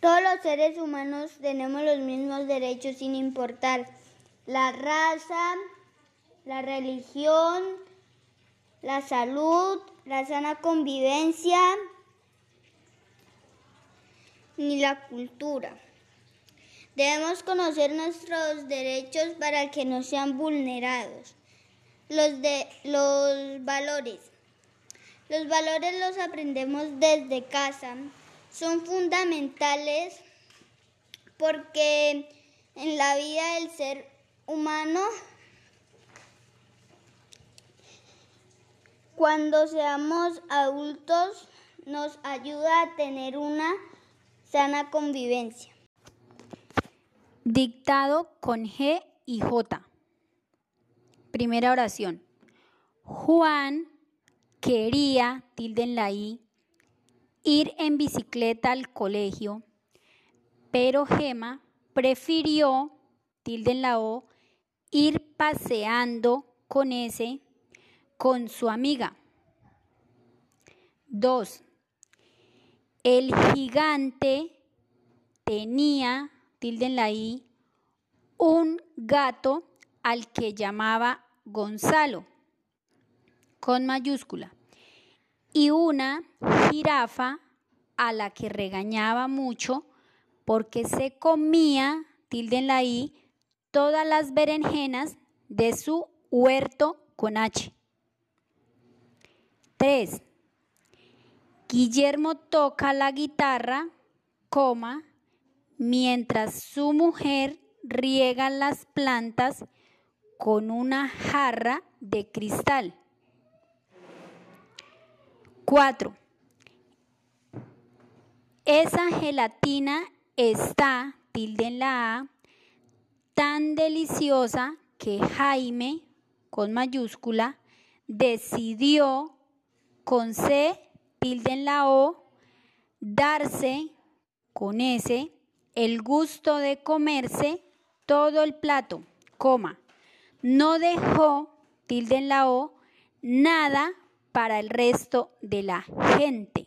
Todos los seres humanos tenemos los mismos derechos sin importar la raza, la religión, la salud, la sana convivencia ni la cultura. Debemos conocer nuestros derechos para que no sean vulnerados. Los, de, los valores. Los valores los aprendemos desde casa. Son fundamentales porque en la vida del ser humano, cuando seamos adultos, nos ayuda a tener una sana convivencia. Dictado con G y J. Primera oración. Juan quería, tilde en la I, ir en bicicleta al colegio, pero Gema prefirió, tilde la O, ir paseando con ese, con su amiga. 2. El gigante tenía, tilde en un gato al que llamaba Gonzalo, con mayúscula, y una jirafa a la que regañaba mucho porque se comía, tilde en la I, todas las berenjenas de su huerto con H. 3. Guillermo toca la guitarra, coma, mientras su mujer riega las plantas con una jarra de cristal. 4. Esa gelatina está, tilde en la A, tan deliciosa que Jaime, con mayúscula, decidió, con C, tilde en la O, darse, con S, el gusto de comerse todo el plato, coma. No dejó, tilde en la O, nada para el resto de la gente.